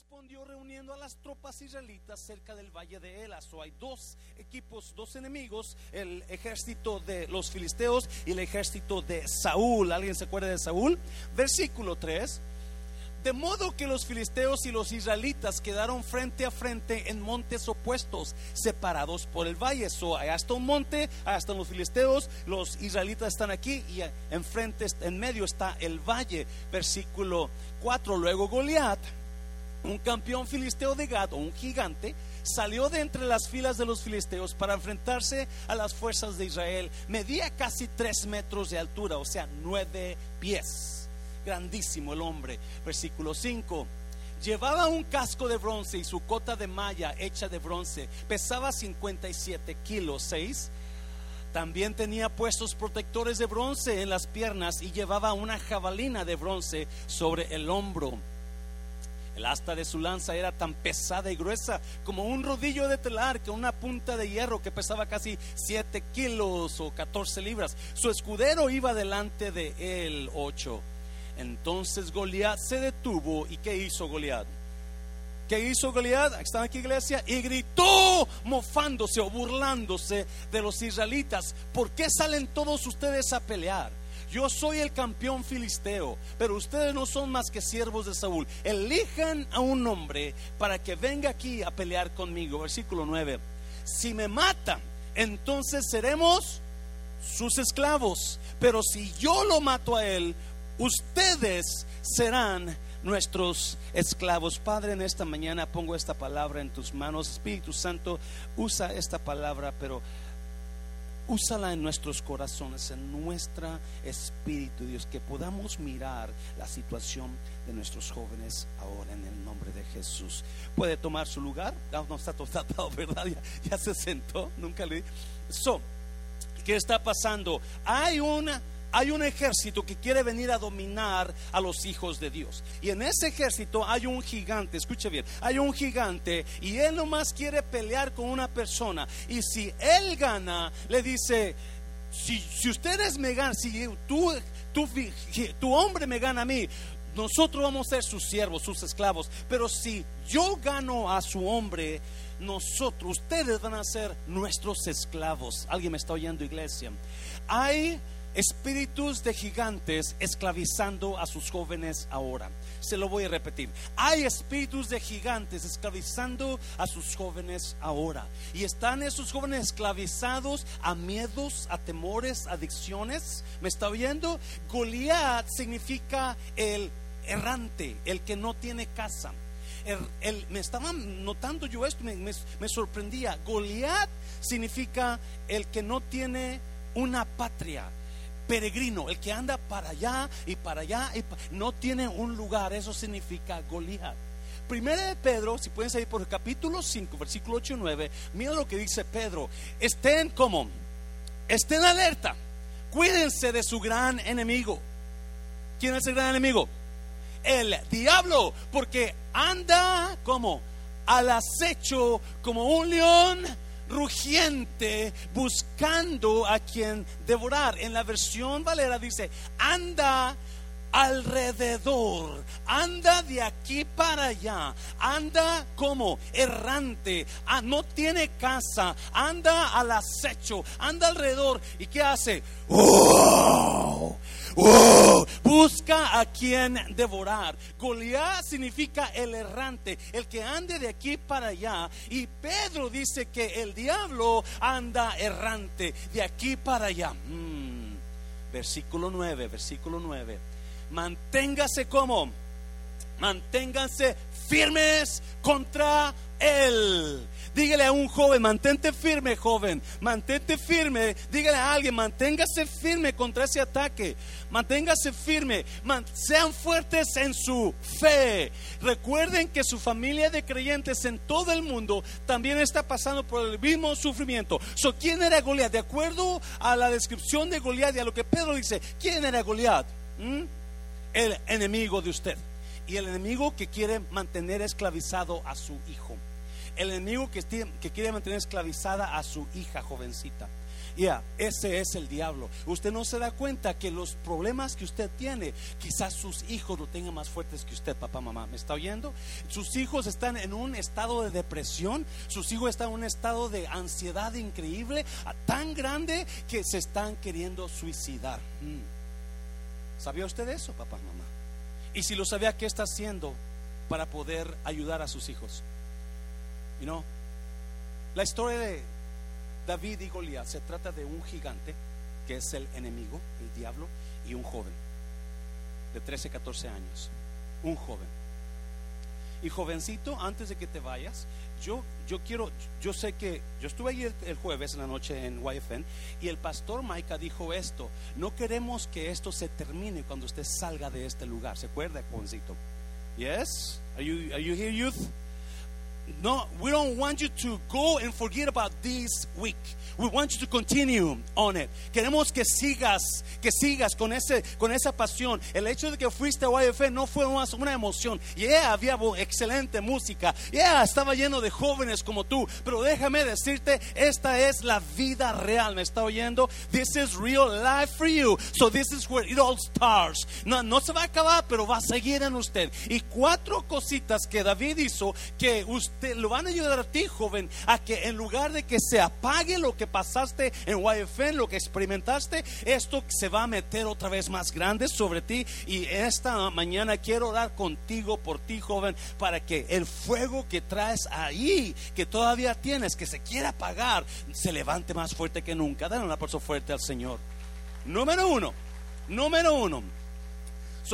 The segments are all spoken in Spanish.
respondió reuniendo a las tropas israelitas cerca del valle de Elas. O hay dos equipos, dos enemigos, el ejército de los filisteos y el ejército de Saúl. ¿Alguien se acuerda de Saúl? Versículo 3. De modo que los filisteos y los israelitas quedaron frente a frente en montes opuestos, separados por el valle. So, allá está un monte, allá están los filisteos, los israelitas están aquí y enfrente, en medio está el valle. Versículo 4. Luego Goliat, un campeón filisteo de Gad, un gigante, salió de entre las filas de los filisteos para enfrentarse a las fuerzas de Israel. Medía casi tres metros de altura, o sea, nueve pies grandísimo el hombre. Versículo 5. Llevaba un casco de bronce y su cota de malla hecha de bronce. Pesaba 57 kilos. 6. También tenía puestos protectores de bronce en las piernas y llevaba una jabalina de bronce sobre el hombro. El asta de su lanza era tan pesada y gruesa como un rodillo de telar, que una punta de hierro que pesaba casi 7 kilos o 14 libras. Su escudero iba delante de él 8. Entonces Goliat se detuvo y ¿qué hizo Goliat? ¿Qué hizo Goliat? Están aquí iglesia y gritó mofándose o burlándose de los israelitas. ¿Por qué salen todos ustedes a pelear? Yo soy el campeón filisteo, pero ustedes no son más que siervos de Saúl. Elijan a un hombre para que venga aquí a pelear conmigo. Versículo 9. Si me matan, entonces seremos sus esclavos. Pero si yo lo mato a él, ustedes serán nuestros esclavos. Padre, en esta mañana pongo esta palabra en tus manos. Espíritu Santo, usa esta palabra, pero úsala en nuestros corazones, en nuestro espíritu, Dios, que podamos mirar la situación de nuestros jóvenes ahora en el nombre de Jesús. ¿Puede tomar su lugar? No, no está todo ¿verdad? Ya, se sentó, nunca le... So, ¿qué está pasando? Hay una hay un ejército que quiere venir a dominar a los hijos de Dios. Y en ese ejército hay un gigante, escuche bien, hay un gigante y él nomás quiere pelear con una persona. Y si él gana, le dice, si, ustedes me ganan, si tú, tu hombre me gana a mí, nosotros vamos a ser sus siervos, sus esclavos. Pero si yo gano a su hombre, nosotros, ustedes van a ser nuestros esclavos. ¿Alguien me está oyendo, iglesia? Hay espíritus de gigantes esclavizando a sus jóvenes ahora. Se lo voy a repetir. Hay espíritus de gigantes esclavizando a sus jóvenes ahora. Y están esos jóvenes esclavizados a miedos, a temores, adicciones. ¿Me está oyendo? Goliat significa el errante, el que no tiene casa. El, me estaba notando yo esto, me, me sorprendía. Goliat significa el que no tiene una patria peregrino, el que anda para allá y para allá, y no tiene un lugar, eso significa Goliat. Primera de Pedro, si pueden salir por el capítulo 5, versículo 8 y 9, mira lo que dice Pedro, estén como, estén alerta, cuídense de su gran enemigo. ¿Quién es el gran enemigo? El diablo, porque anda como al acecho, como un león rugiente buscando a quien devorar. En la versión Valera dice, anda alrededor, anda de aquí para allá, anda como errante, ah, no tiene casa, anda al acecho, anda alrededor. ¿Y qué hace? Busca a quien devorar. Goliat significa el errante, el que ande de aquí para allá. Y Pedro dice que el diablo anda errante de aquí para allá. Mm. Versículo 9, versículo 9. Manténgase como, manténganse firmes contra él. Dígale a un joven, mantente firme, joven, mantente firme. Dígale a alguien, manténgase firme contra ese ataque. Manténgase firme, sean fuertes en su fe. Recuerden que su familia de creyentes en todo el mundo también está pasando por el mismo sufrimiento. So, ¿Quién era Goliat? De acuerdo a la descripción de Goliat y a lo que Pedro dice, ¿quién era Goliat? ¿Mm? El enemigo de usted. Y el enemigo que quiere mantener esclavizado a su hijo el enemigo que, quiere mantener esclavizada a su hija jovencita. Ya, ese es el diablo. Usted no se da cuenta que los problemas que usted tiene, quizás sus hijos lo tengan más fuertes que usted, papá, mamá. ¿Me está oyendo? Sus hijos están en un estado de depresión, sus hijos están en un estado de ansiedad increíble, tan grande que se están queriendo suicidar. Mm. ¿Sabía usted eso, papá, mamá? Y si lo sabía, ¿qué está haciendo para poder ayudar a sus hijos? You know, la historia de David y Goliat se trata de un gigante que es el enemigo, el diablo, y un joven de 13, 14 años. Un joven. Y jovencito, antes de que te vayas, yo, yo quiero, yo sé que yo estuve ahí el, jueves en la noche en YFN y el pastor Maika dijo esto, no queremos que esto se termine cuando usted salga de este lugar. ¿Se acuerda, jovencito? Yes? Are you, are you here, youth? No, we don't want you to go and forget about this week. We want you to continue on it. Queremos que sigas, que sigas con ese, con esa pasión. El hecho de que fuiste a YF no fue una, una emoción. Yeah, había excelente música. Yeah, estaba lleno de jóvenes como tú. Pero déjame decirte, esta es la vida real. ¿Me está oyendo? This is real life for you. So this is where it all starts. No, no se va a acabar, pero va a seguir en usted. Y cuatro cositas que David hizo que usted lo van a ayudar a ti, joven, a que en lugar de que se apague lo que pasaste en YFN, lo que experimentaste, esto se va a meter otra vez más grande sobre ti. Y esta mañana quiero orar contigo, por ti, joven, para que el fuego que traes ahí, que todavía tienes, que se quiere apagar, se levante más fuerte que nunca. Dale un aplauso fuerte al Señor. Número uno, número uno.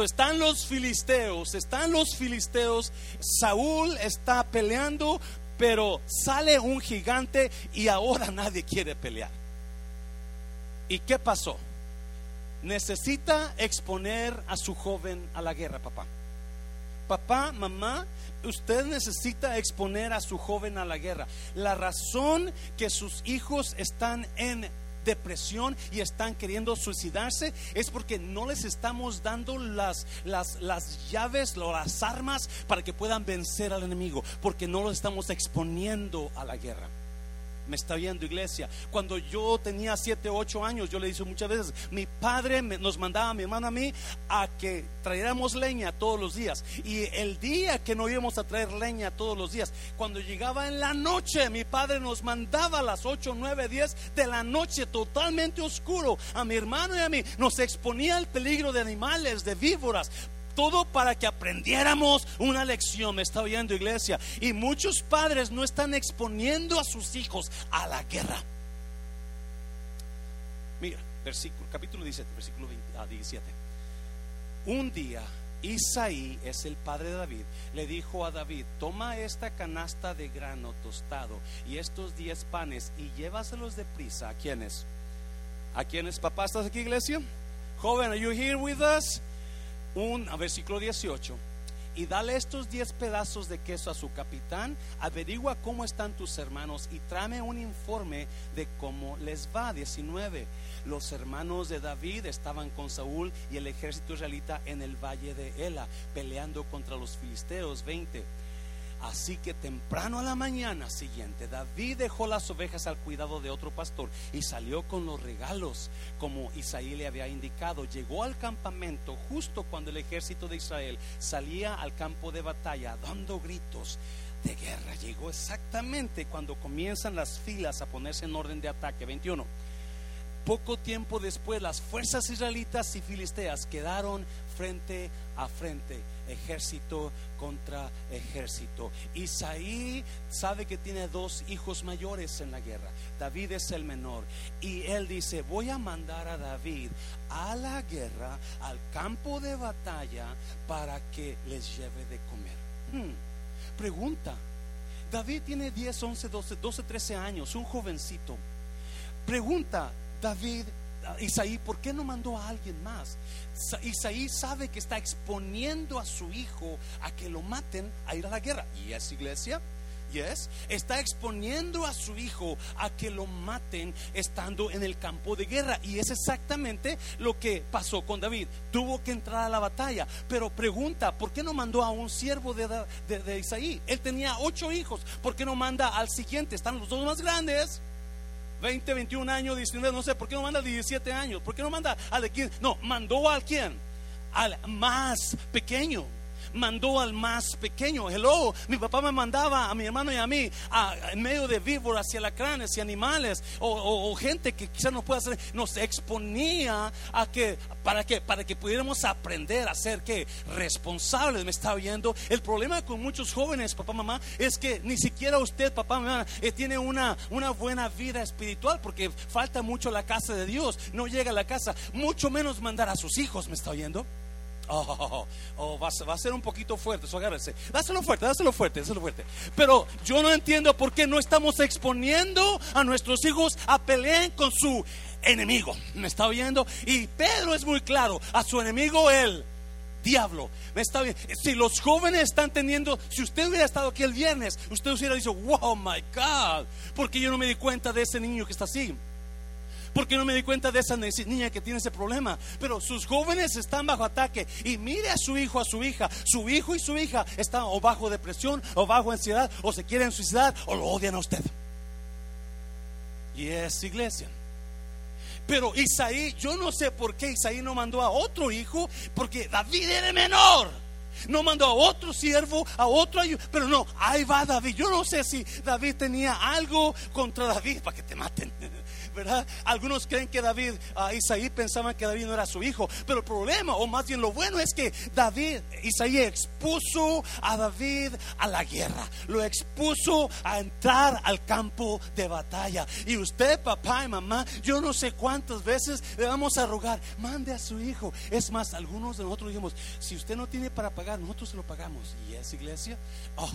Están los filisteos, están los filisteos. Saúl está peleando pero sale un gigante y ahora nadie quiere pelear. ¿Y qué pasó? Necesita exponer a su joven a la guerra, papá. Papá, mamá, usted necesita exponer a su joven a la guerra. La razón que sus hijos están en depresión y están queriendo suicidarse es porque no les estamos dando las, las, las llaves o las armas para que puedan vencer al enemigo, porque no los estamos exponiendo a la guerra me está viendo iglesia. Cuando yo tenía 7, 8 años, yo le dije muchas veces, mi padre nos mandaba a mi hermano a mí a que trayéramos leña todos los días. Y el día que no íbamos a traer leña todos los días, cuando llegaba en la noche, mi padre nos mandaba a las 8, 9, 10 de la noche totalmente oscuro a mi hermano y a mí. Nos exponía al peligro de animales, de víboras todo para que aprendiéramos una lección. Me está oyendo iglesia. Y muchos padres no están exponiendo a sus hijos a la guerra. Mira, versículo, capítulo 17, versículo 17. Ah, Un día Isaí es el padre de David, le dijo a David, toma esta canasta de grano tostado y estos diez panes y llévaselos deprisa. ¿A quiénes? ¿A quiénes, papá? ¿Estás aquí, iglesia? Joven, are you here with us? Un versículo 18 y dale estos 10 pedazos de queso a su capitán, averigua cómo están tus hermanos y tráeme un informe de cómo les va. 19. Los hermanos de David estaban con Saúl y el ejército israelita en el valle de Ela, peleando contra los filisteos. 20 Así que temprano a la mañana siguiente, David dejó las ovejas al cuidado de otro pastor y salió con los regalos, como Isaí le había indicado. Llegó al campamento justo cuando el ejército de Israel salía al campo de batalla dando gritos de guerra. Llegó exactamente cuando comienzan las filas a ponerse en orden de ataque. 21. Poco tiempo después, las fuerzas israelitas y filisteas quedaron frente a frente ejército contra ejército. Isaí sabe que tiene dos hijos mayores en la guerra. David es el menor. Y él dice, voy a mandar a David a la guerra, al campo de batalla, para que les lleve de comer. Hmm. Pregunta, David tiene 10, 11, 12, 12, 13 años, un jovencito. Pregunta, David, Isaí, ¿por qué no mandó a alguien más? Isaí sabe que está exponiendo a su hijo a que lo maten a ir a la guerra. ¿Y es iglesia? Yes. Está exponiendo a su hijo a que lo maten estando en el campo de guerra. Y es exactamente lo que pasó con David. Tuvo que entrar a la batalla. Pero pregunta, ¿por qué no mandó a un siervo de, de Isaí? Él tenía ocho hijos. ¿Por qué no manda al siguiente? Están los dos más grandes. 20, 21 años, 19, no sé, ¿por qué no manda al 17 años? ¿Por qué no manda al de 15? No, mandó al quién? Al más pequeño mandó al más pequeño. Hello, mi papá me mandaba a mi hermano y a mí en medio de víboras y alacranes y animales o, gente que quizás no pueda hacer, nos exponía a que, ¿para que Para que pudiéramos aprender a ser que responsables. Me está oyendo. El problema con muchos jóvenes, papá, mamá, es que ni siquiera usted, papá, mamá, eh, tiene una, una buena vida espiritual porque falta mucho la casa de Dios. No llega a la casa, mucho menos mandar a sus hijos. ¿Me está oyendo? Oh, oh va, a ser un poquito fuerte, eso agárrese. Dáselo fuerte, dáselo fuerte, dáselo fuerte. Pero yo no entiendo por qué no estamos exponiendo a nuestros hijos a pelear con su enemigo. ¿Me está oyendo? Y Pedro es muy claro, a su enemigo él diablo. ¿Me está bien? Si los jóvenes están teniendo, si usted hubiera estado aquí el viernes, usted hubiera dicho, wow, my God, porque yo no me di cuenta de ese niño que está así porque no me di cuenta de esa niña que tiene ese problema. Pero sus jóvenes están bajo ataque y mire a su hijo, a su hija. Su hijo y su hija están o bajo depresión o bajo ansiedad o se quieren suicidar o lo odian a usted. Y es iglesia. Pero Isaí, yo no sé por qué Isaí no mandó a otro hijo, porque David era menor. No mandó a otro siervo, a otro pero no, ahí va David. Yo no sé si David tenía algo contra David para que te maten. ¿Verdad? Algunos creen que David, uh, Isaí pensaban que David no era su hijo, pero el problema, o más bien lo bueno, es que David, Isaí expuso a David a la guerra, lo expuso a entrar al campo de batalla. Y usted, papá y mamá, yo no sé cuántas veces le vamos a rogar, mande a su hijo. Es más, algunos de nosotros dijimos, si usted no tiene para pagar, nosotros se lo pagamos. ¿Y es iglesia?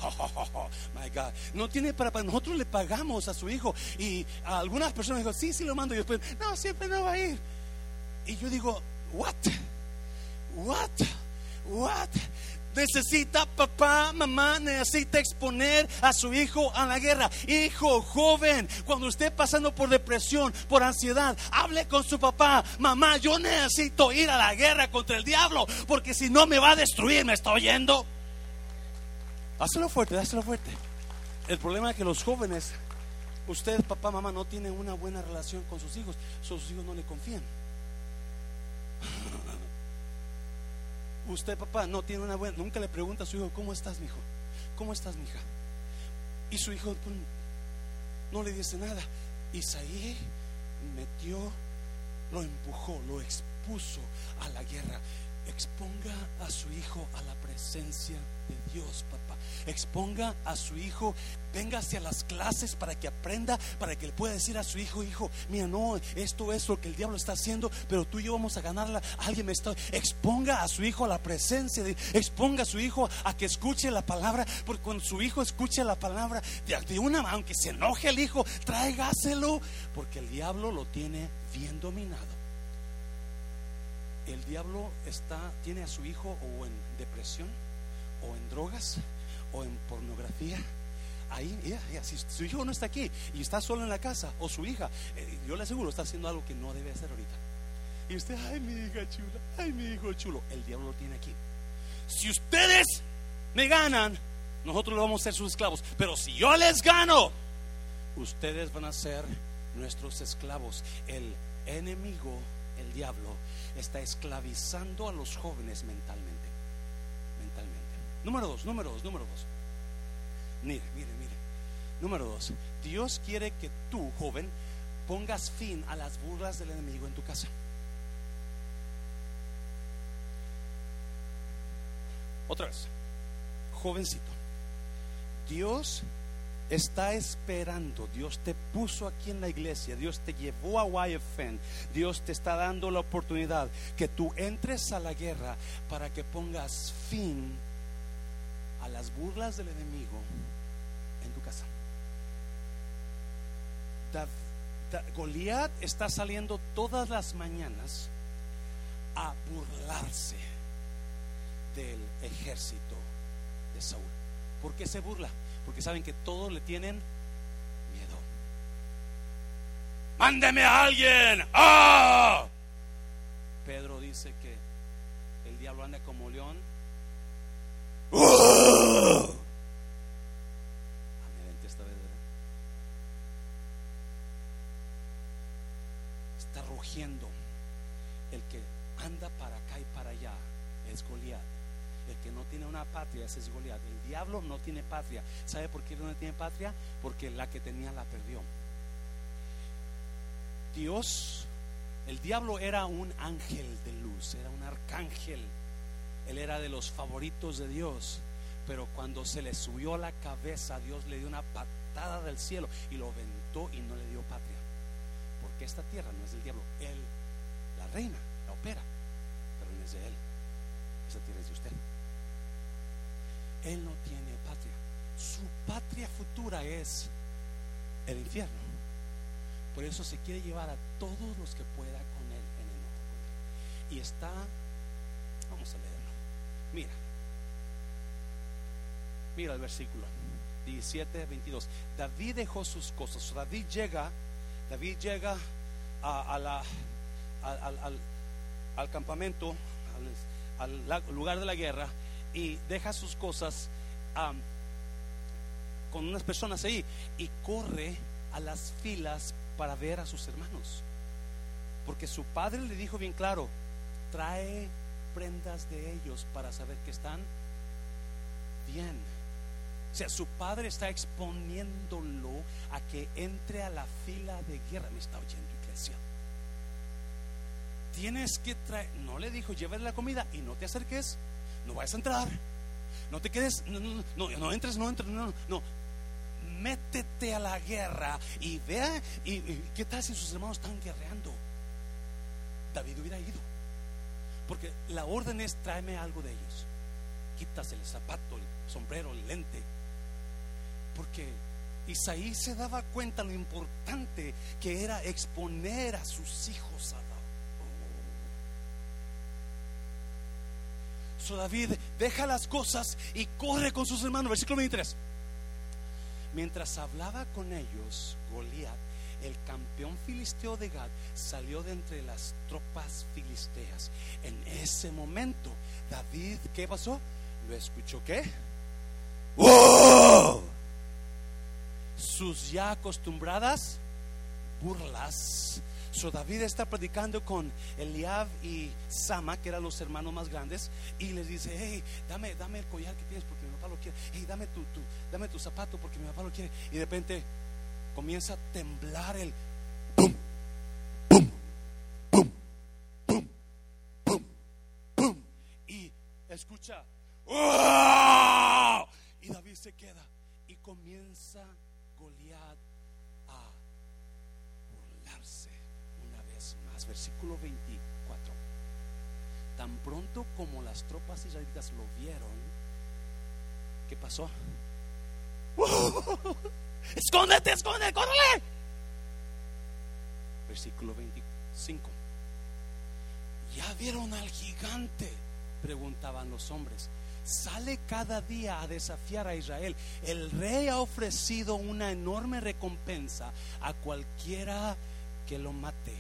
Oh, my God. No tiene para pagar, nosotros le pagamos a su hijo. Y algunas personas dijeron, sí, sí lo mando. Y después, no, siempre no va a ir. Y yo digo, what? What? What? Necesita papá, mamá, necesita exponer a su hijo a la guerra. Hijo joven, cuando esté pasando por depresión, por ansiedad, hable con su papá. Mamá, yo necesito ir a la guerra contra el diablo, porque si no me va a destruir, ¿me está oyendo? Hazlo fuerte, hazlo fuerte. El problema es que los jóvenes Usted, papá, mamá, no tiene una buena relación con sus hijos. Sus hijos no le confían. Usted, papá, no tiene una buena. Nunca le pregunta a su hijo, ¿cómo estás, mi hijo? ¿Cómo estás, mi hija? Y su hijo pues, no le dice nada. Isaí metió, lo empujó, lo expuso a la guerra. Exponga a su hijo a la presencia de Dios, papá. Exponga a su hijo, venga hacia las clases para que aprenda, para que le pueda decir a su hijo, hijo, mira, no, esto es lo que el diablo está haciendo, pero tú y yo vamos a ganarla. Alguien me está. Exponga a su hijo a la presencia, de, exponga a su hijo a que escuche la palabra, porque cuando su hijo escuche la palabra, de, una, aunque se enoje el hijo, tráigaselo, porque el diablo lo tiene bien dominado el diablo está, tiene a su hijo o en depresión, o en drogas, o en pornografía. Ahí, si su hijo no está aquí y está solo en la casa, o su hija, eh, yo le aseguro, está haciendo algo que no debe hacer ahorita. Y usted, ay, mi hija chula, ay, mi hijo chulo, el diablo lo tiene aquí. Si ustedes me ganan, nosotros vamos a ser sus esclavos. Pero si yo les gano, ustedes van a ser nuestros esclavos. El enemigo, el diablo, está esclavizando a los jóvenes mentalmente. Mentalmente. Número dos, número dos, número dos. Mire, mire, mire. Número dos. Dios quiere que tú, joven, pongas fin a las burlas del enemigo en tu casa. Otra vez. Jovencito. Dios está esperando. Dios te puso aquí en la iglesia. Dios te llevó a YFN. Dios te está dando la oportunidad que tú entres a la guerra para que pongas fin a las burlas del enemigo en tu casa. Goliat está saliendo todas las mañanas a burlarse del ejército de Saúl. ¿Por qué se burla? Porque saben que todos le tienen miedo. Mándeme a alguien. ¡Ah! Pedro dice que el diablo anda como león. ¡Ah! esta vez, anda para acá y para allá es Goliat. El que no tiene una patria ese es Goliat. El diablo no tiene patria. ¿Sabe por qué no tiene patria? Porque la que tenía la perdió. Dios, el diablo era un ángel de luz, era un arcángel. Él era de los favoritos de Dios. Pero cuando se le subió la cabeza, Dios le dio una patada del cielo y lo aventó y no le dio patria. Porque esta tierra no es del diablo. Él, la reina, la opera, pero no es de él. Esa tierra es de usted. Él no tiene patria. Su patria futura es el infierno. Por eso se quiere llevar a todos los que pueda con él en el Y está, vamos a leerlo. Mira, mira el versículo 17, 22. David dejó sus cosas. David llega, David llega a, la, al, campamento, al, lugar de la guerra y deja sus cosas con unas personas ahí y corre a las filas para ver a sus hermanos. Porque su padre le dijo bien claro, trae prendas de ellos para saber que están bien. O sea, su padre está exponiéndolo a que entre a la fila de guerra. Me está oyendo, iglesia. Tienes que traer, no le dijo, llévale la comida y no te acerques, no vayas a entrar, no te quedes, no, no, no, no entres, no entres, no, no, métete a la guerra y vea, y, qué tal si sus hermanos están guerreando. David hubiera ido, porque la orden es tráeme algo de ellos. Quitas el zapato, el sombrero, el lente, porque Isaí se daba cuenta lo importante que era exponer a sus hijos a la So David deja las cosas y corre con sus hermanos. Versículo 23. Mientras hablaba con ellos, Goliat, el campeón filisteo de Gad, salió de entre las tropas filisteas. En ese momento, David, ¿qué pasó? ¿Lo escuchó qué? ¡Wow! Sus ya acostumbradas burlas. So David está predicando con Eliab y Sama, que eran los hermanos más grandes, y les dice: Hey, dame, dame el collar que tienes porque lo quiere. Y dame tu, dame tu zapato porque mi papá lo quiere. Y de repente comienza a temblar el pum, pum, pum, pum, pum, pum. Y escucha, y David se queda y comienza Goliat a burlarse más. Versículo 24. Tan pronto como las tropas israelitas lo vieron, ¿Qué pasó? Escóndete, escóndete, córrele. Versículo 25. ¿Ya vieron al gigante? Preguntaban los hombres. Sale cada día a desafiar a Israel. El rey ha ofrecido una enorme recompensa a cualquiera que lo mate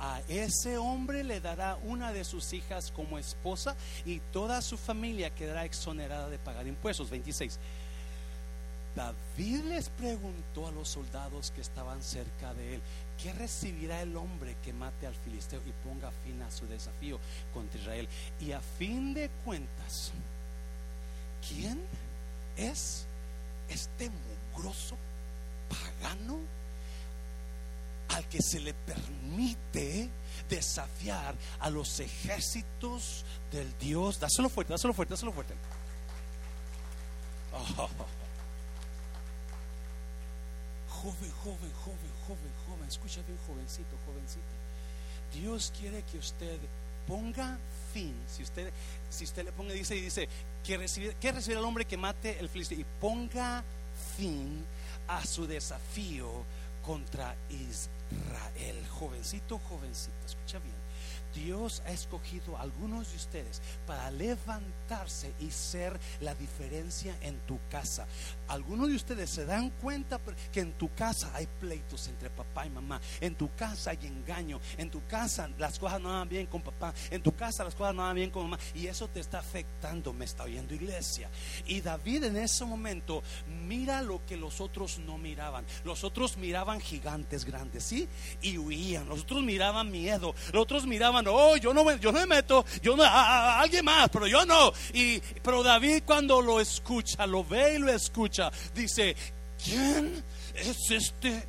a ese hombre le dará una de sus hijas como esposa y toda su familia quedará exonerada de pagar impuestos. 26. David les preguntó a los soldados que estaban cerca de él, ¿qué recibirá el hombre que mate al filisteo y ponga fin a su desafío contra Israel? Y a fin de cuentas, ¿quién es este mugroso pagano? Al que se le permite desafiar a los ejércitos del Dios. Dáselo fuerte, dáselo fuerte, dáselo fuerte. Oh. Joven, joven, joven, joven, joven, escucha bien, jovencito, jovencito. Dios quiere que usted ponga fin. Si usted, si usted le ponga, dice y dice que recibir, que recibir al hombre que mate el filisteo y ponga fin a su desafío contra Israel. Jovencito, jovencita, escucha bien. Dios ha escogido a algunos de ustedes para levantarse y ser la diferencia en tu casa. Algunos de ustedes se dan cuenta que en tu casa hay pleitos entre papá y mamá. En tu casa hay engaño. En tu casa las cosas no van bien con papá. En tu casa las cosas no van bien con mamá. Y eso te está afectando. Me está oyendo iglesia. Y David en ese momento mira lo que los otros no miraban. Los otros miraban gigantes grandes, ¿sí? Y huían. Los otros miraban miedo. Los otros miraban no, yo no me, yo meto, yo no, a, alguien más, pero yo no. Y, pero David cuando lo escucha, lo ve y lo escucha, dice, ¿quién es este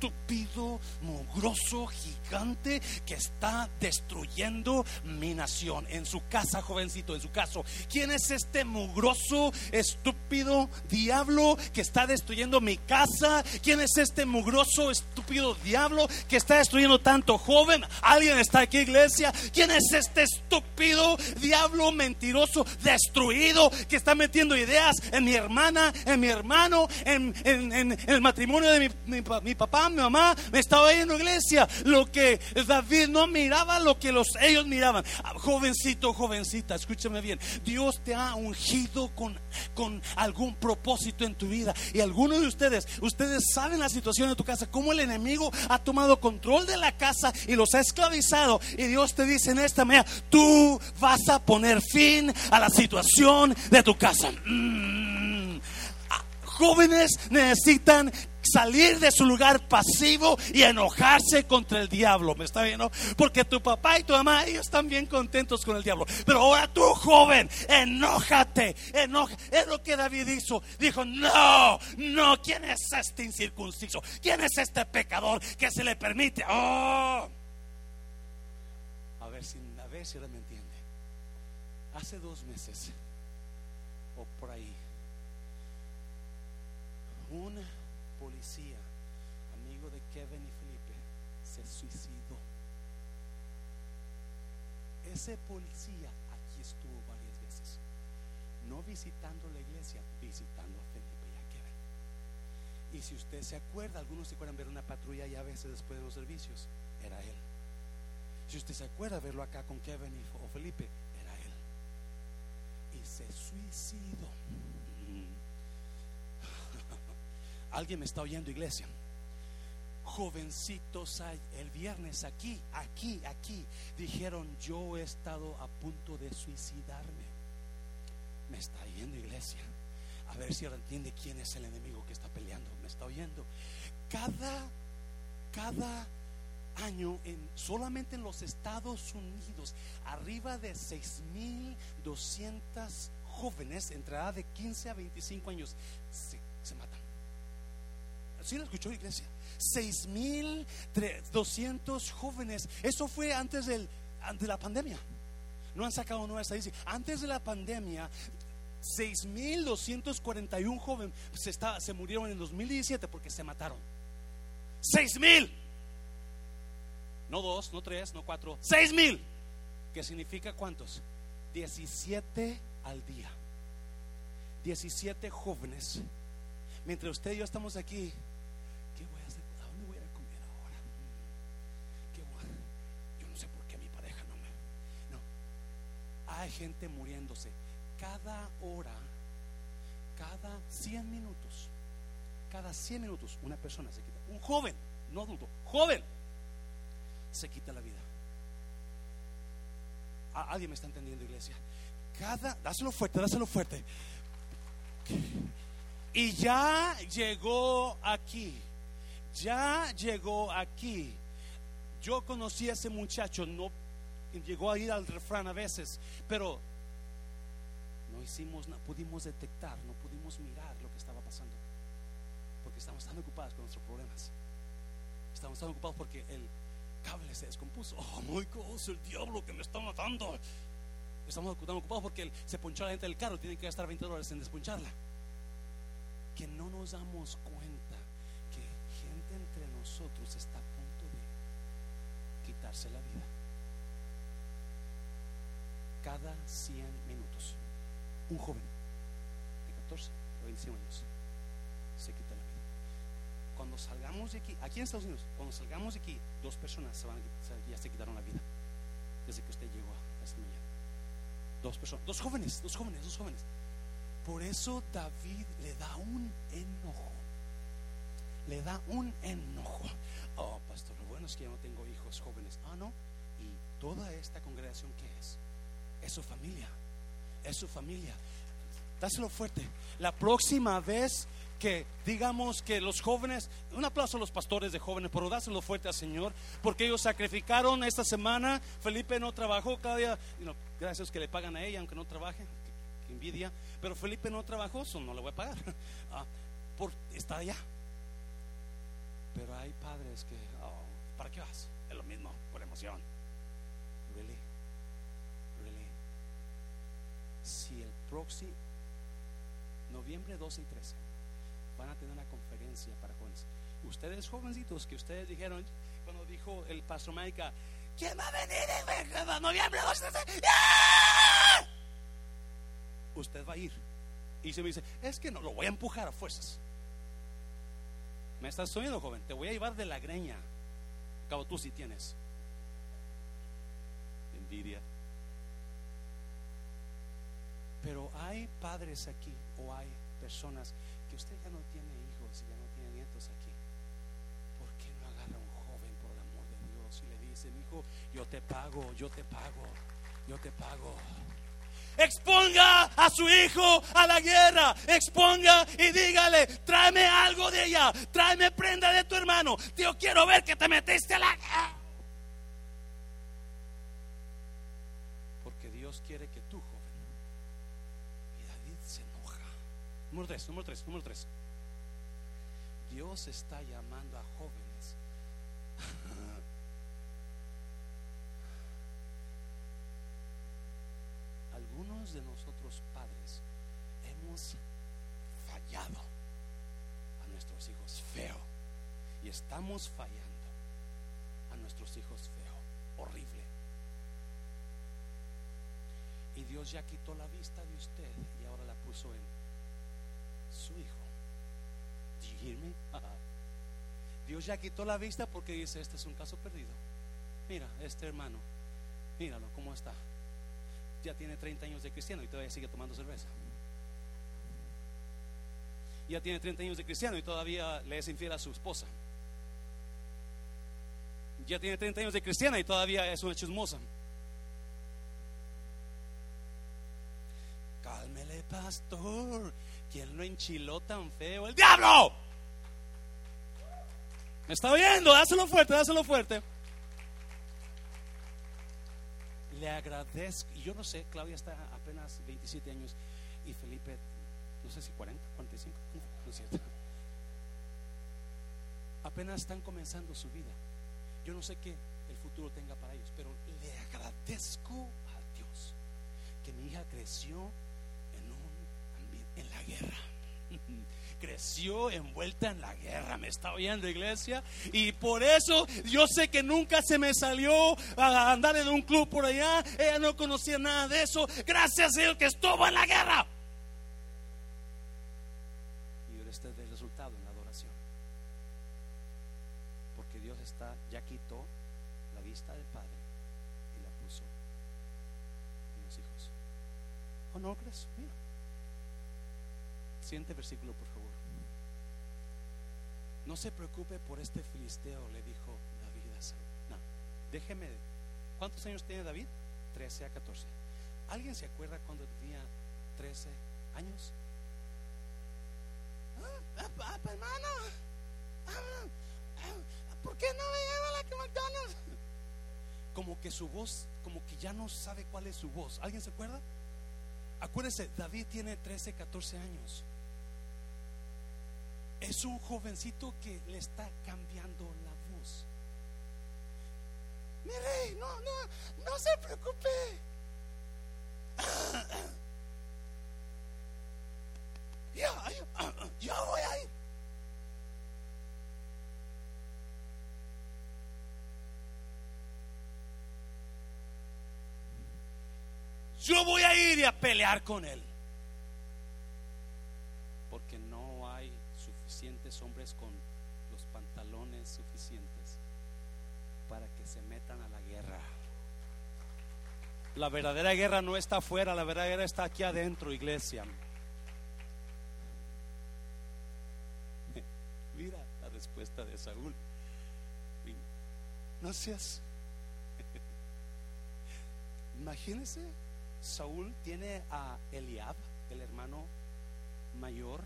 estúpido, mugroso, gigante que está destruyendo mi nación. En su casa, jovencito, en su caso. ¿Quién es este mugroso, estúpido diablo que está destruyendo mi casa? ¿Quién es este mugroso, estúpido diablo que está destruyendo tanto joven? ¿Alguien está aquí, iglesia? ¿Quién es este estúpido diablo mentiroso, destruido, que está metiendo ideas en mi hermana, en mi hermano, en, el matrimonio de mi, papá, mi mamá me estaba yendo a iglesia. Lo que David no miraba, lo que los, ellos miraban. Ah, jovencito, jovencita, escúchame bien. Dios te ha ungido con, con algún propósito en tu vida. Y algunos de ustedes, ustedes saben la situación de tu casa, cómo el enemigo ha tomado control de la casa y los ha esclavizado. Y Dios te dice en esta manera, tú vas a poner fin a la situación de tu casa. Mm. Ah, jóvenes necesitan salir de su lugar pasivo y enojarse contra el diablo. ¿Me está viendo? Porque tu papá y tu mamá, ellos están bien contentos con el diablo. Pero ahora tú, joven, enójate. Enoja. Es lo que David hizo. Dijo, no, no, ¿quién es este incircunciso? ¿Quién es este pecador que se le permite? Oh. A ver si, a ver si me entiende. Hace dos meses, o por ahí, una policía, amigo de Kevin y Felipe, se suicidó. Ese policía aquí estuvo varias veces, no visitando la iglesia, visitando a Felipe y a Kevin. Y si usted se acuerda, algunos se acuerdan ver una patrulla y a veces después de los servicios, era él. Si usted se acuerda verlo acá con Kevin o Felipe, era él. Y se suicidó. Alguien me está oyendo, iglesia. Jovencitos el viernes aquí, aquí, aquí, dijeron, yo he estado a punto de suicidarme. Me está oyendo, iglesia. A ver si ahora entiende quién es el enemigo que está peleando. Me está oyendo. Cada, cada año en, solamente en los Estados Unidos, arriba de 6.200 jóvenes entre edad de 15 a 25 años se, se matan. ¿Sí lo escuchó iglesia? 6.200 jóvenes. Eso fue antes de la pandemia. No han sacado nueva estadística. Antes de la pandemia, 6.241 jóvenes se, está, se murieron en 2017 porque se mataron. 6.000. No dos, no tres, no cuatro. 6.000. ¿Qué significa cuántos? 17 al día. 17 jóvenes. Mientras usted y yo estamos aquí hay gente muriéndose. Cada hora, cada 100 minutos, cada 100 minutos, una persona se quita. Un joven, no adulto, joven, se quita la vida. ¿Alguien me está entendiendo, iglesia? Cada, dáselo fuerte, dáselo fuerte. Y ya llegó aquí. Ya llegó aquí. Yo conocí a ese muchacho, no llegó a ir al refrán a veces, pero no hicimos, no pudimos detectar, no pudimos mirar lo que estaba pasando, porque estamos tan ocupados con nuestros problemas. Estamos tan ocupados porque el cable se descompuso. Oh my God, el diablo que me está matando. Estamos tan ocupados porque se ponchó la gente del carro, tienen que gastar 20 dólares en desponcharla. Que no nos damos cuenta que gente entre nosotros está a punto de quitarse la vida cada 100 minutos. Un joven de 14 o 25 años se quita la vida. Cuando salgamos de aquí, aquí en Estados Unidos, cuando salgamos de aquí, dos personas se van ya se quitaron la vida desde que usted llegó a esta mañana. Dos personas, dos jóvenes, dos jóvenes, dos jóvenes. Por eso David le da un enojo. Le da un enojo. Oh, pastor, lo bueno es que yo no tengo hijos jóvenes. Ah, no. Y toda esta congregación, ¿qué es? Es su familia. Es su familia. Dáselo fuerte. La próxima vez que digamos que los jóvenes, un aplauso a los pastores de jóvenes, pero dáselo fuerte al Señor, porque ellos sacrificaron esta semana. Felipe no trabajó cada día, gracias que le pagan a ella, aunque no trabaje, que, envidia. Pero Felipe no trabajó, eso no le voy a pagar. Ah, por, está allá. Pero hay padres que, oh, ¿para qué vas? Es lo mismo, por emoción. Really, really. Si el próximo noviembre 12 y 13 van a tener una conferencia para jóvenes. Ustedes jovencitos que ustedes dijeron, cuando dijo el pastor Maica, ¿quién va a venir en noviembre 12 y 13? Usted va a ir. Y se me dice, es que no, lo voy a empujar a fuerzas. ¿Me estás oyendo, joven? Te voy a llevar de la greña. Cabo, tú sí tienes. Envidia. Pero hay padres aquí o hay personas que usted ya no tiene hijos y ya no tiene nietos aquí. ¿Por qué no agarra a un joven por el amor de Dios y le dice, hijo, yo te pago, yo te pago, yo te pago? Exponga a su hijo a la guerra. Exponga y dígale, tráeme algo de ella. Tráeme prenda de tu hermano. Yo quiero ver que te metiste a la guerra. Porque Dios quiere que tú, joven. Y David se enoja. Número tres, número tres, número tres. Dios está llamando a jóvenes algunos de nosotros padres hemos fallado a nuestros hijos feo y estamos fallando a nuestros hijos feo, horrible. Y Dios ya quitó la vista de usted y ahora la puso en su hijo. Dios ya quitó la vista porque dice, este es un caso perdido. Mira, este hermano, míralo cómo está ya tiene 30 años de cristiano y todavía sigue tomando cerveza. Ya tiene 30 años de cristiano y todavía le es infiel a su esposa. Ya tiene 30 años de cristiana y todavía es una chismosa. Pastor. ¿Quién lo enchiló tan feo? ¡El diablo! ¿Me está oyendo? Dáselo fuerte, dáselo fuerte le agradezco. Y yo no sé, Claudia está apenas 27 años y Felipe, no sé si 40, 45, no, es cierto. Apenas están comenzando su vida. Yo no sé qué el futuro tenga para ellos, pero le agradezco a Dios que mi hija creció en la guerra. creció envuelta en la guerra. ¿Me está oyendo, iglesia? Y por eso yo sé que nunca se me salió a andar en un club por allá. Ella no conocía nada de eso. Gracias a Dios que estuvo en la guerra. Y ahora este es el resultado en la adoración. Porque Dios está, ya quitó la vista del Padre y la puso en los hijos. ¿O no crees? Siguiente versículo, por favor. No se preocupe por este filisteo, le dijo David a Saúl. No, déjeme. ¿Cuántos años tiene David? 13 a 14. ¿Alguien se acuerda cuando tenía 13 años? Ah, ah, ah hermano, ¿por qué no me lleva la McDonald's? Como que su voz, como que ya no sabe cuál es su voz. ¿Alguien se acuerda? Acuérdese, David tiene 13, 14 años es un jovencito que le está cambiando la voz. Mire, no, no, no se preocupe. Ya voy a ir. Yo voy a ir y a pelear con él. Hombres con los pantalones suficientes para que se metan a la guerra. La verdadera guerra no está afuera, la verdadera guerra está aquí adentro, iglesia. Mira la respuesta de Saúl. No seas. Imagínense, Saúl tiene a Eliab, el hermano mayor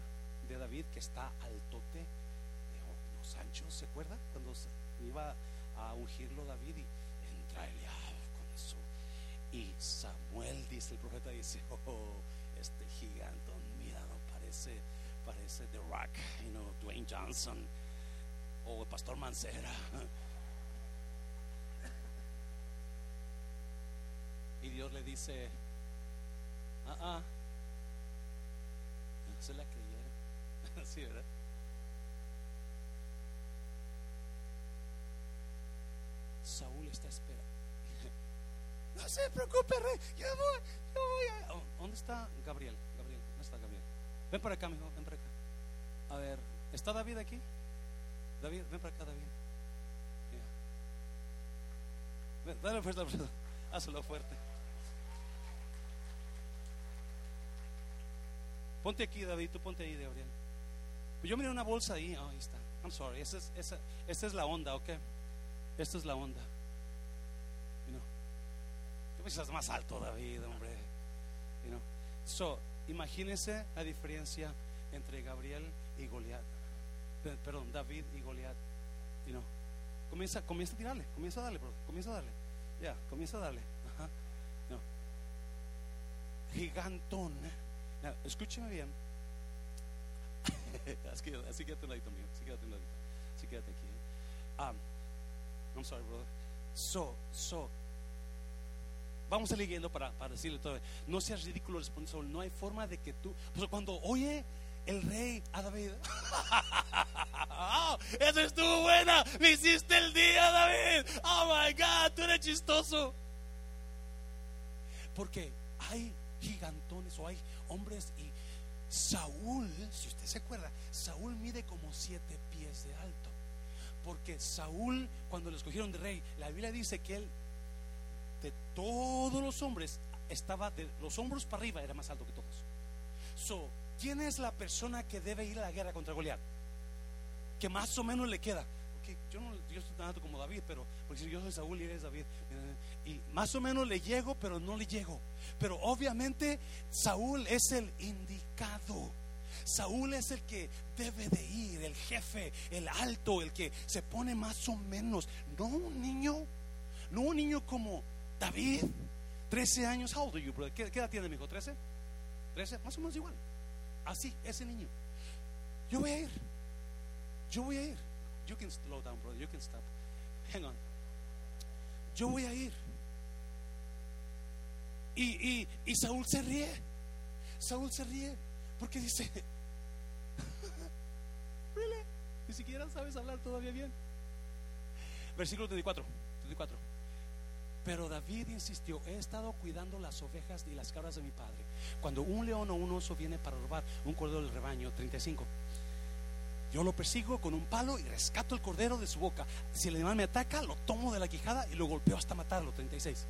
David que está al tote de los anchos, ¿se acuerda? Cuando iba a ungirlo David y entra Eliab con eso. Y Samuel dice, el profeta dice, oh, este gigante, mira, no parece, parece The Rock, you know, Dwayne Johnson o el pastor Mancera. Y Dios le dice, ah, ah, se la creyeron. Así, ¿verdad? Saúl está esperando. No se preocupe, rey. Yo voy, yo voy a... ¿Dónde está Gabriel? Gabriel, ¿dónde está Gabriel? Ven para acá, mijo, ven para acá. A ver, ¿está David aquí? David, ven para acá, David. Ven, dale fuerte, hazlo fuerte. Ponte aquí, David, tú ponte ahí, Gabriel. Pues yo miré una bolsa ahí, oh, ahí está. I'm sorry, esa es, esa, es la onda, ¿ok? Esta es la onda. You know. Estás más alto, David, hombre. You know. So, imagínese la diferencia entre Gabriel y Goliat. Perdón, David y Goliat. You know. Comienza, comienza a tirarle, comienza a darle, bro. comienza a darle. Ya, comienza a darle. Ajá. No. Gigantón. Now, escúcheme bien. así, así quédate un ladito mío. Así quédate un ladito. Así quédate aquí. Um, I'm sorry, brother. So, so. Vamos a leyendo para, para decirle todo. No seas ridículo, responde No hay forma de que tú. Pues cuando oye el rey a David. oh, eso estuvo buena. Me hiciste el día, David. Oh my God, tú eres chistoso. Porque hay gigantones o hay hombres y Saúl, si usted se acuerda, Saúl mide como siete pies de alto. Porque Saúl, cuando lo escogieron de rey, la Biblia dice que él, de todos los hombres, estaba de los hombros para arriba, era más alto que todos. So, ¿quién es la persona que debe ir a la guerra contra Goliat? Que más o menos le queda. Okay, yo no yo estoy tan alto como David, pero porque si yo soy Saúl y eres David, y más o menos le llego, pero no le llego. Pero obviamente Saúl es el indicado. Saúl es el que debe de ir, el jefe, el alto, el que se pone más o menos. No un niño, no un niño como David, 13 años. How old are you, brother? ¿Qué, edad tiene mi hijo? ¿13? ¿13? Más o menos igual. Así, ese niño. Yo voy a ir. Yo voy a ir. You can slow down, brother. You can stop. Hang on. Yo voy a ir. Y, y, Saúl se ríe. Saúl se ríe porque dice, Ni siquiera sabes hablar todavía bien. Versículo 34, 34. Pero David insistió, he estado cuidando las ovejas y las cabras de mi padre. Cuando un león o un oso viene para robar un cordero del rebaño, 35. Yo lo persigo con un palo y rescato el cordero de su boca. Si el animal me ataca, lo tomo de la quijada y lo golpeo hasta matarlo, 36.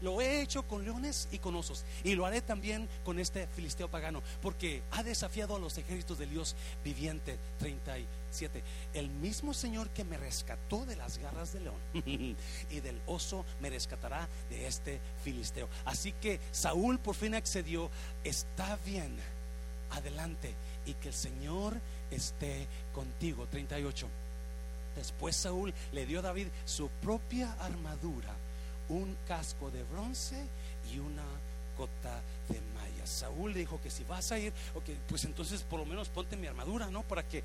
Lo he hecho con leones y con osos. Y lo haré también con este filisteo pagano. Porque ha desafiado a los ejércitos del Dios viviente. 37. El mismo Señor que me rescató de las garras del león y del oso me rescatará de este filisteo. Así que Saúl por fin accedió. Está bien. Adelante. Y que el Señor esté contigo. 38. Después Saúl le dio a David su propia armadura un casco de bronce y una cota de malla. Saúl dijo que si vas a ir, okay, pues entonces por lo menos ponte mi armadura, ¿no? Para que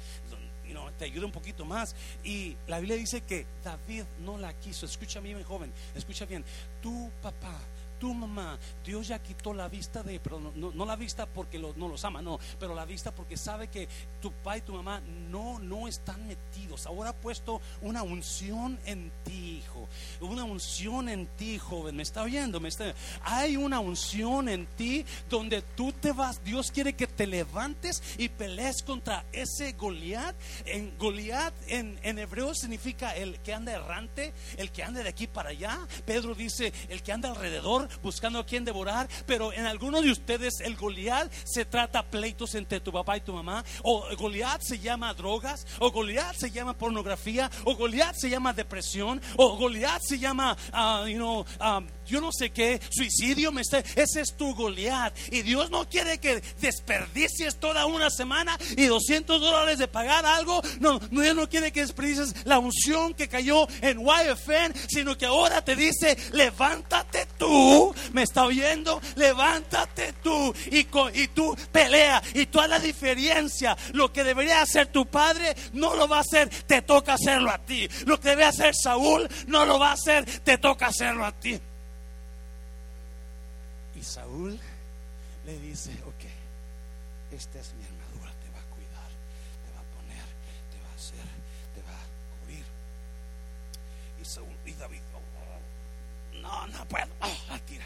te ayude un poquito más. Y la Biblia dice que David no la quiso. Escucha bien, joven, escucha bien. Tu papá tu mamá, Dios ya quitó la vista de, pero no, la vista porque no los ama, no, pero la vista porque sabe que tu papá y tu mamá no, no están metidos. Ahora ha puesto una unción en ti, hijo. Una unción en ti, joven. ¿Me está oyendo? ¿Me está... Hay una unción en ti donde tú te vas. Dios quiere que te levantes y pelees contra ese Goliat. En Goliat en, en hebreo significa el que anda errante, el que anda de aquí para allá. Pedro dice el que anda alrededor buscando a quién devorar, pero en algunos de ustedes el Goliat se trata pleitos entre tu papá y tu mamá, o Goliat se llama drogas, o Goliat se llama pornografía, o Goliat se llama depresión, o Goliat se llama, uh, you know, um, yo no sé qué, suicidio, ese es tu Goliat. Y Dios no quiere que desperdicies toda una semana y 200 dólares de pagar algo. No, no, Dios no quiere que desperdicies la unción que cayó en YFN, sino que ahora te dice, levántate tú, me está oyendo, levántate tú y, y tú pelea y tú haz la diferencia. Lo que debería hacer tu padre no lo va a hacer, te toca hacerlo a ti. Lo que debe hacer Saúl no lo va a hacer, te toca hacerlo a ti. Saúl le dice, ok, esta es mi armadura, te va a cuidar, te va a poner, te va a hacer, te va a cubrir. Y Saúl y David, no, no puedo, tira.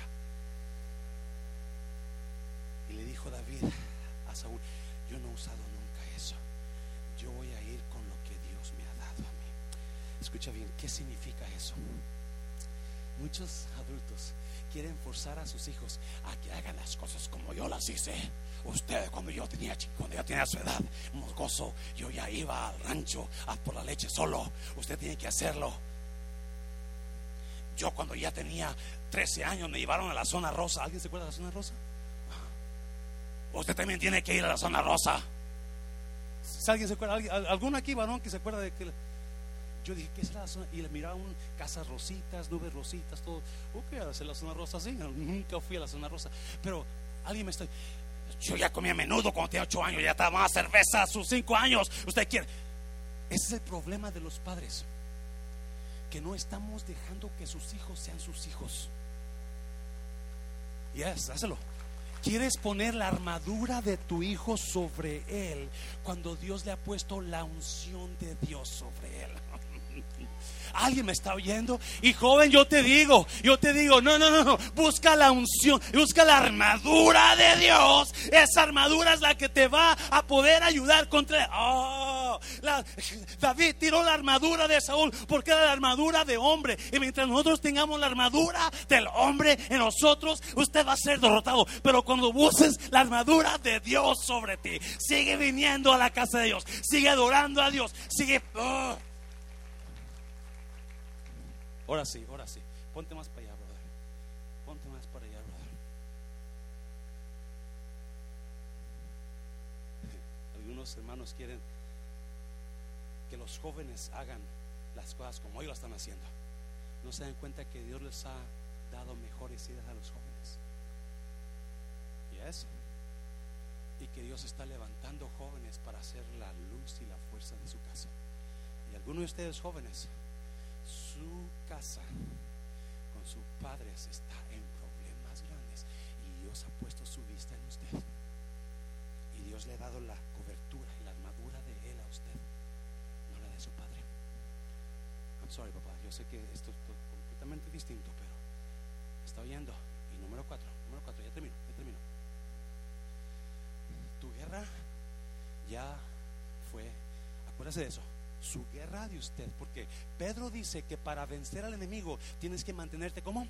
Y le dijo David a Saúl, yo no he usado nunca eso, yo voy a ir con lo que Dios me ha dado a mí. Escucha bien, ¿qué significa eso? Muchos adultos quieren forzar a sus hijos a que hagan las cosas como yo las hice. Usted, cuando yo tenía, cuando yo tenía su edad, gozo, yo ya iba al rancho a por la leche solo. Usted tiene que hacerlo. Yo cuando ya tenía 13 años me llevaron a la zona rosa. ¿Alguien se acuerda de la zona rosa? Usted también tiene que ir a la zona rosa. Alguien se acuerda, ¿alguno aquí varón que se acuerda de que yo dije, ¿qué es la zona? Y le miraba un casas rositas, nubes rositas, todo. Ok, hacer la zona rosa así. Nunca fui a la zona rosa. Pero alguien me está. Yo ya comía menudo cuando tenía ocho años, ya estaba más cerveza a sus cinco años. Usted quiere. Ese es el problema de los padres. Que no estamos dejando que sus hijos sean sus hijos. Yes, hazlo. Quieres poner la armadura de tu hijo sobre él cuando Dios le ha puesto la unción de Dios sobre él. ¿Alguien me está oyendo? Y joven, yo te digo, yo te digo, no, no, no, no, busca la unción, busca la armadura de Dios. Esa armadura es la que te va a poder ayudar contra... Oh, David tiró la armadura de Saúl porque era la armadura de hombre. Y mientras nosotros tengamos la armadura del hombre en nosotros, usted va a ser derrotado. Pero cuando busques la armadura de Dios sobre ti, sigue viniendo a la casa de Dios, sigue adorando a Dios, sigue... Oh. Ahora sí, ahora sí. Ponte más para allá, brother. Ponte más para allá, brother. Algunos hermanos quieren que los jóvenes hagan las cosas como ellos están haciendo. No se dan cuenta que Dios les ha dado mejores ideas a los jóvenes. Yes. Y que Dios está levantando jóvenes para hacer la luz y la fuerza de su casa. Y algunos de ustedes jóvenes su casa con sus padres está en problemas grandes y Dios ha puesto su vista en usted. Y Dios le ha dado la cobertura y la armadura de Él a usted, no la de su padre. I'm sorry, papá, yo sé que esto es completamente distinto, pero está oyendo. Y número cuatro, número cuatro, ya termino, ya termino. Tu guerra ya fue, acuérdese de eso su guerra de usted. Porque Pedro dice que para vencer al enemigo tienes que mantenerte como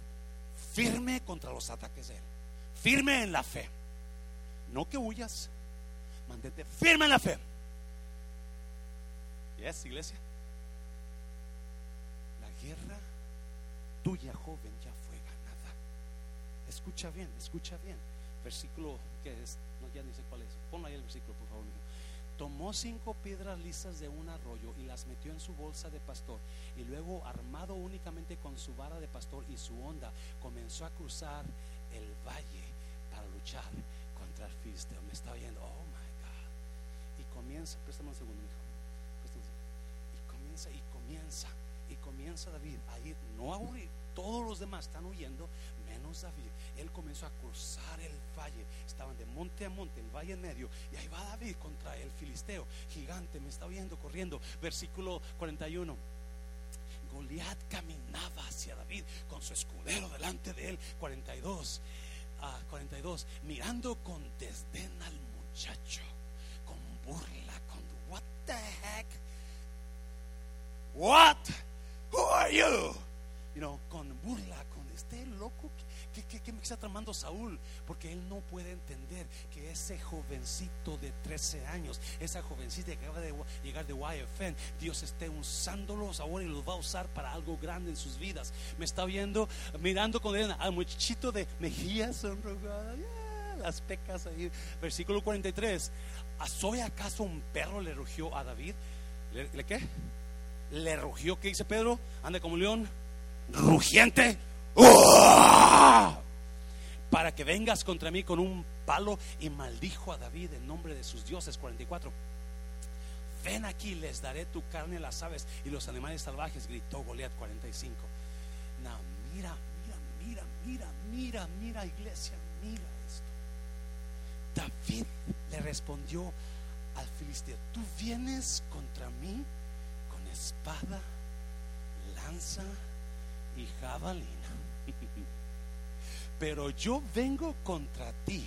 firme contra los ataques de él. Firme en la fe. No que huyas. Mantente firme en la fe. Yes, iglesia. La guerra tuya, joven, ya fue ganada. Escucha bien, escucha bien. Versículo que es, no ya ni sé cuál es. Ponlo ahí el versículo, por favor tomó cinco piedras lisas de un arroyo y las metió en su bolsa de pastor y luego armado únicamente con su vara de pastor y su onda comenzó a cruzar el valle para luchar contra el filisteo. Me está oyendo oh my God. Y comienza préstame un segundo hijo y comienza y comienza y comienza David a ir no a huir todos los demás están huyendo menos David él comenzó a cruzar el valle. Estaban de monte a monte, el valle en medio. Y ahí va David contra el filisteo. Gigante, me está oyendo corriendo. Versículo 41. Goliat caminaba hacia David con su escudero delante de él. 42. 42. Mirando con desdén al muchacho. Con burla. Con what the heck? What? Who are you? You know, con burla, con este loco que ¿Qué, está tramando Saúl? Porque él no puede entender que ese jovencito de 13 años, esa jovencita que acaba de llegar de YFN, Dios esté usándolos ahora y los va a usar para algo grande en sus vidas. Me está viendo, mirando con él al muchachito de mejillas sonrojadas, las pecas ahí. Versículo 43. ¿Soy acaso un perro? Le rugió a David. ¿Le, ¿le qué? Le rugió, ¿qué dice Pedro? Anda como león rugiente. Para que vengas contra mí con un palo y maldijo a David en nombre de sus dioses. 44. Ven aquí, les daré tu carne a las aves y los animales salvajes, gritó Goliat 45. No, mira, mira, mira, mira, mira, iglesia, mira esto. David le respondió al filisteo, tú vienes contra mí con espada, lanza y jabalina. Pero yo vengo contra ti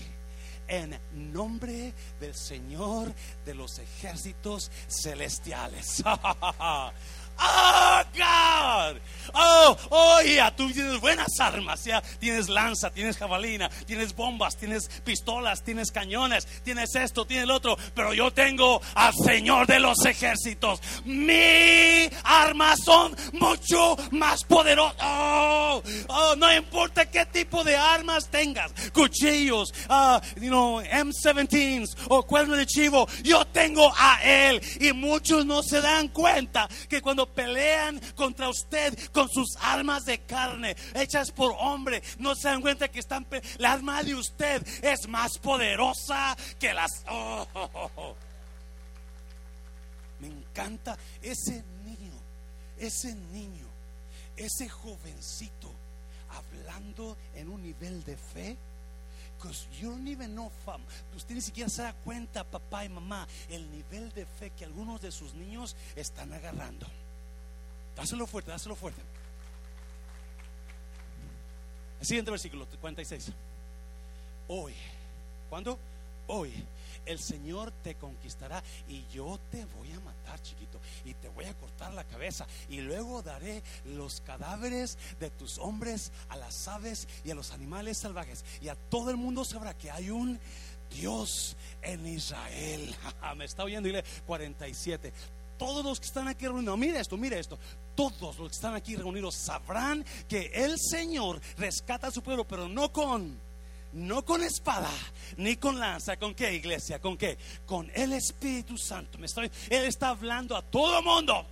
en nombre del Señor de los ejércitos celestiales. Oh, God. Oh, oh, ya, tú tienes buenas armas, ya. Tienes lanza, tienes jabalina, tienes bombas, tienes pistolas, tienes cañones, tienes esto, tienes el otro. Pero yo tengo al Señor de los ejércitos. Mi armas son mucho más poderosas. Oh, oh, no importa qué tipo de armas tengas, cuchillos, uh, you know, M17s o cuerno de chivo, yo tengo a Él. Y muchos no se dan cuenta que cuando pelean contra usted con sus armas de carne, hechas por hombre, no se dan cuenta que están la arma de usted es más poderosa que las. Me encanta ese niño, ese niño, ese jovencito hablando en un nivel de fe. You don't even know, fam. Usted ni siquiera se da cuenta, papá y mamá, el nivel de fe que algunos de sus niños están agarrando. Dáselo fuerte, dáselo fuerte. El siguiente versículo, 46. Hoy, ¿cuándo? Hoy el Señor te conquistará y yo te voy a matar, chiquito, y te voy a cortar la cabeza y luego daré los cadáveres de tus hombres a las aves y a los animales salvajes y a todo el mundo sabrá que hay un Dios en Israel. Me está oyendo, dile 47 todos los que están aquí reunidos, mire esto, mire esto, todos los que están aquí reunidos sabrán que el Señor rescata a su pueblo, pero no con, no con espada, ni con lanza, ¿con qué iglesia? ¿Con qué? Con el Espíritu Santo. Me estoy, él está hablando a todo mundo.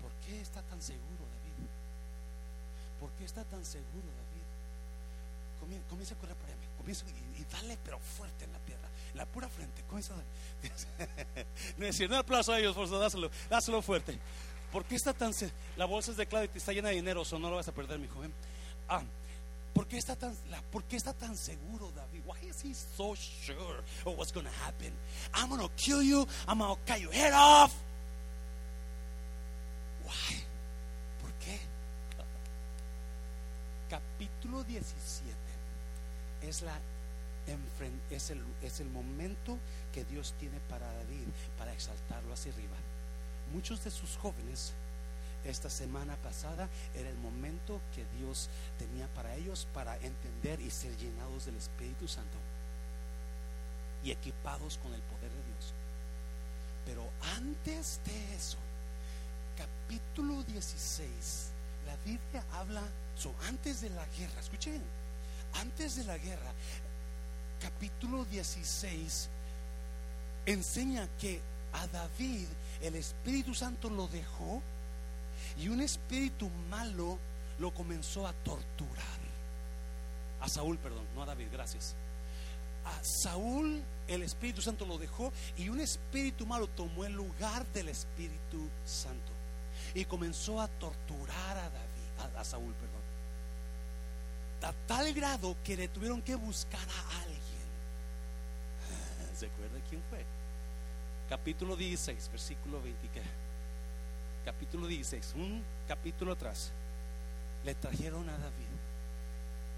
¿Por qué está tan seguro David? ¿Por qué está tan seguro David? Comienza a correr por ahí, comienza y, y dale pero fuerte en la piedra, la pura frente, comienza a un aplauso a ellos, por eso, dáselo, dáselo fuerte. ¿Por qué está tan la bolsa es de clave y está llena de dinero? O no lo vas a perder, mi joven. Ah, ¿por qué está tan, ¿por qué está tan seguro, David? Why is he so sure of what's going to happen? I'm going to kill you. I'm going to cut your head off. Why? ¿Por qué? Capítulo 17 es la es el, momento que Dios tiene para David, para exaltarlo hacia arriba. Muchos de sus jóvenes, esta semana pasada, era el momento que Dios tenía para ellos para entender y ser llenados del Espíritu Santo y equipados con el poder de Dios. Pero antes de eso, capítulo 16, la Biblia habla, so, antes de la guerra, escuchen, antes de la guerra, capítulo 16 enseña que a David el Espíritu Santo lo dejó y un espíritu malo lo comenzó a torturar. A Saúl, perdón, no a David, gracias. A Saúl el Espíritu Santo lo dejó y un espíritu malo tomó el lugar del Espíritu Santo y comenzó a torturar a David, a, Saúl, perdón. A tal grado que le tuvieron que buscar a alguien ¿Se acuerda quién fue? Capítulo 16, versículo 20. Capítulo 16, un capítulo atrás. Le trajeron a David.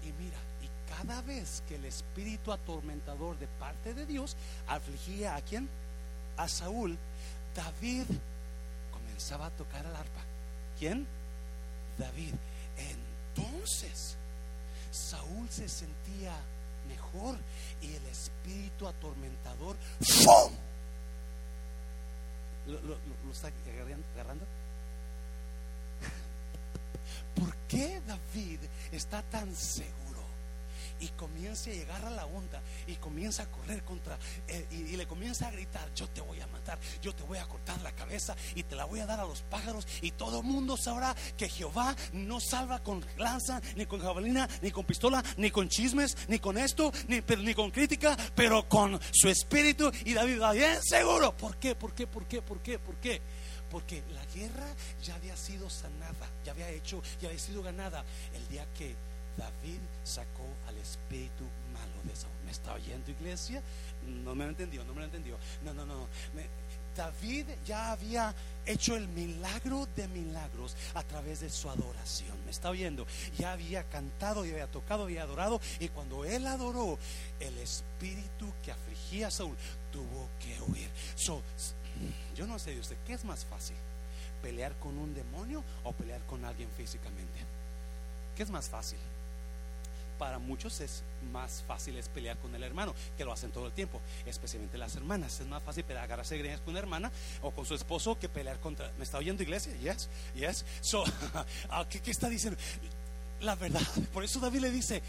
Y mira, y cada vez que el espíritu atormentador de parte de Dios afligía a quién? A Saúl, David comenzaba a tocar el arpa. ¿Quién? David. Entonces, Saúl se sentía y el espíritu atormentador ¡fum! ¿Lo, lo- lo- lo está agarrando? ¿Por qué David está tan seguro? Y comienza a llegar a la onda y comienza a correr contra eh, y, le comienza a gritar: Yo te voy a matar, yo te voy a cortar la cabeza y te la voy a dar a los pájaros. Y todo el mundo sabrá que Jehová no salva con lanza, ni con jabalina, ni con pistola, ni con chismes, ni con esto, ni, ni con crítica, pero con su espíritu. Y David va bien seguro. ¿Por qué? ¿Por qué? ¿Por qué? ¿Por qué? ¿Por qué? Porque la guerra ya había sido sanada, ya había hecho, ya había sido ganada el día que David sacó al espíritu malo de Saúl. ¿Me está oyendo, iglesia? No me lo entendió, no me lo entendió. No, no, no. David ya había hecho el milagro de milagros a través de su adoración. ¿Me está oyendo? Ya había cantado, ya había tocado, había adorado. Y cuando él adoró, el espíritu que afligía a Saúl tuvo que huir. So, yo no sé de usted, ¿qué es más fácil? ¿Pelear con un demonio o pelear con alguien físicamente? ¿Qué es más fácil? Para muchos es más fácil es pelear con el hermano, que lo hacen todo el tiempo, especialmente las hermanas. Es más fácil pelear, agarrarse greñas con una hermana o con su esposo que pelear contra. ¿Me está oyendo iglesia? Yes, yes. So, ah, ¿qué, está diciendo? La verdad, por eso David le dice: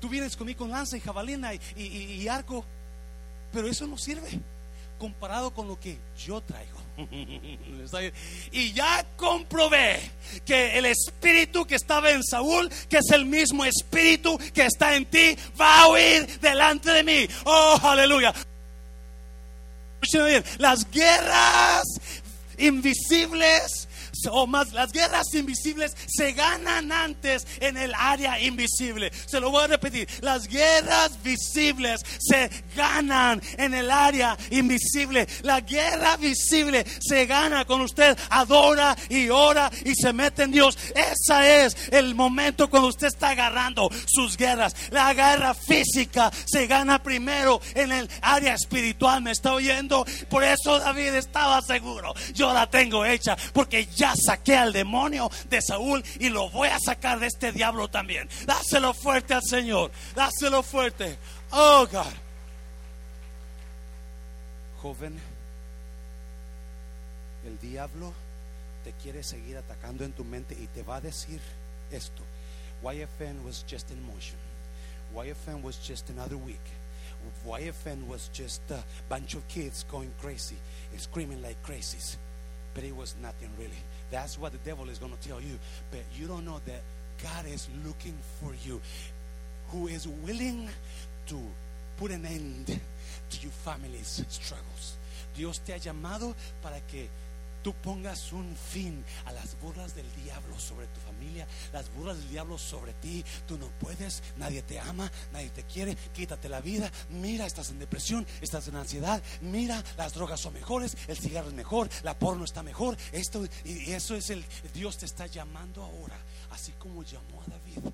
Tú vienes conmigo con lanza y jabalina y- y- y arco, pero eso no sirve comparado con lo que yo traigo. Y ya comprobé que el espíritu que estaba en Saúl, que es el mismo espíritu que está en ti, va a huir delante de mí. Oh, aleluya. Las guerras invisibles o más las guerras invisibles se ganan antes en el área invisible. Se lo voy a repetir, las guerras visibles se ganan en el área invisible. La guerra visible se gana cuando usted adora y ora y se mete en Dios. Ese es el momento cuando usted está agarrando sus guerras. La guerra física se gana primero en el área espiritual. ¿Me está oyendo? Por eso David estaba seguro. Yo la tengo hecha porque saqué al demonio de Saúl y lo voy a sacar de este diablo también. Dáselo fuerte al Señor. Dáselo fuerte. Oh God. Joven, el diablo te quiere seguir atacando en tu mente y te va a decir esto. YFN was just in motion. YFN was just another week. YFN was just a bunch of kids going crazy and screaming like crazies. But it was nothing really. That's what the devil is going to tell you. But you don't know that God is looking for you, who is willing to put an end to your family's struggles. Dios te ha llamado para que tú pongas un fin a las burlas del diablo sobre tu familia, las burlas del diablo sobre ti. Tú no puedes, nadie te ama, nadie te quiere, quítate la vida. Mira, estás en depresión, estás en ansiedad. Mira, las drogas son mejores, el cigarro es mejor, la porno está mejor. Esto y eso es el Dios te está llamando ahora, así como llamó a David.